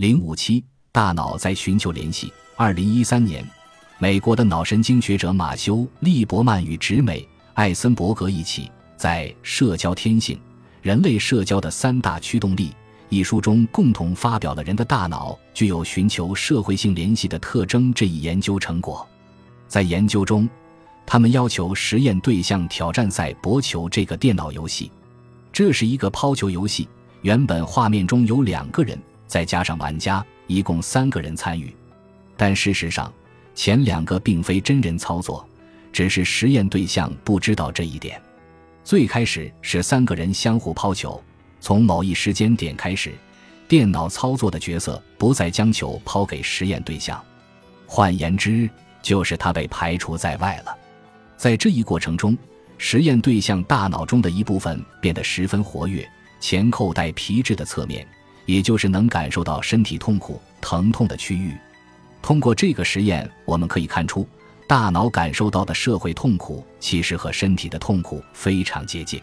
零五七，大脑在寻求联系。二零一三年，美国的脑神经学者马修·利伯曼与直美·艾森伯格一起在《社交天性：人类社交的三大驱动力》一书中共同发表了人的大脑具有寻求社会性联系的特征这一研究成果。在研究中，他们要求实验对象挑战赛博球这个电脑游戏。这是一个抛球游戏，原本画面中有两个人，再加上玩家，一共三个人参与。但事实上，前两个并非真人操作，只是实验对象不知道这一点。最开始是三个人相互抛球，从某一时间点开始，电脑操作的角色不再将球抛给实验对象，换言之，就是他被排除在外了。在这一过程中，实验对象大脑中的一部分变得十分活跃，前扣带皮质的侧面，也就是能感受到身体痛苦、疼痛的区域。通过这个实验，我们可以看出，大脑感受到的社会痛苦其实和身体的痛苦非常接近。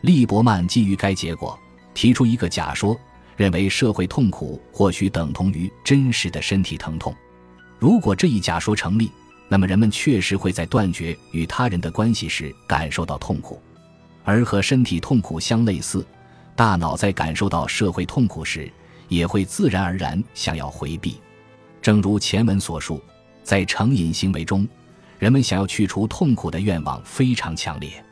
利伯曼基于该结果提出一个假说，认为社会痛苦或许等同于真实的身体疼痛。如果这一假说成立，那么人们确实会在断绝与他人的关系时感受到痛苦，而和身体痛苦相类似，大脑在感受到社会痛苦时，也会自然而然想要回避。正如前文所述，在成瘾行为中，人们想要去除痛苦的愿望非常强烈。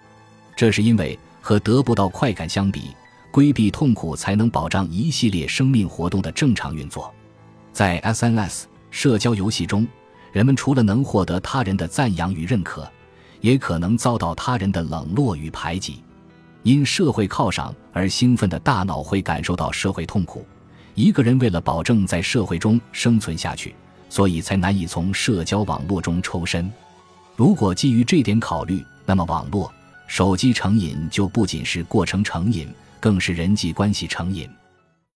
这是因为和得不到快感相比，规避痛苦才能保障一系列生命活动的正常运作。在 SNS 社交游戏中，人们除了能获得他人的赞扬与认可，也可能遭到他人的冷落与排挤。因社会犒赏而兴奋的大脑会感受到社会痛苦。一个人为了保证在社会中生存下去，所以才难以从社交网络中抽身。如果基于这点考虑，那么网络、手机成瘾就不仅是过程成瘾，更是人际关系成瘾。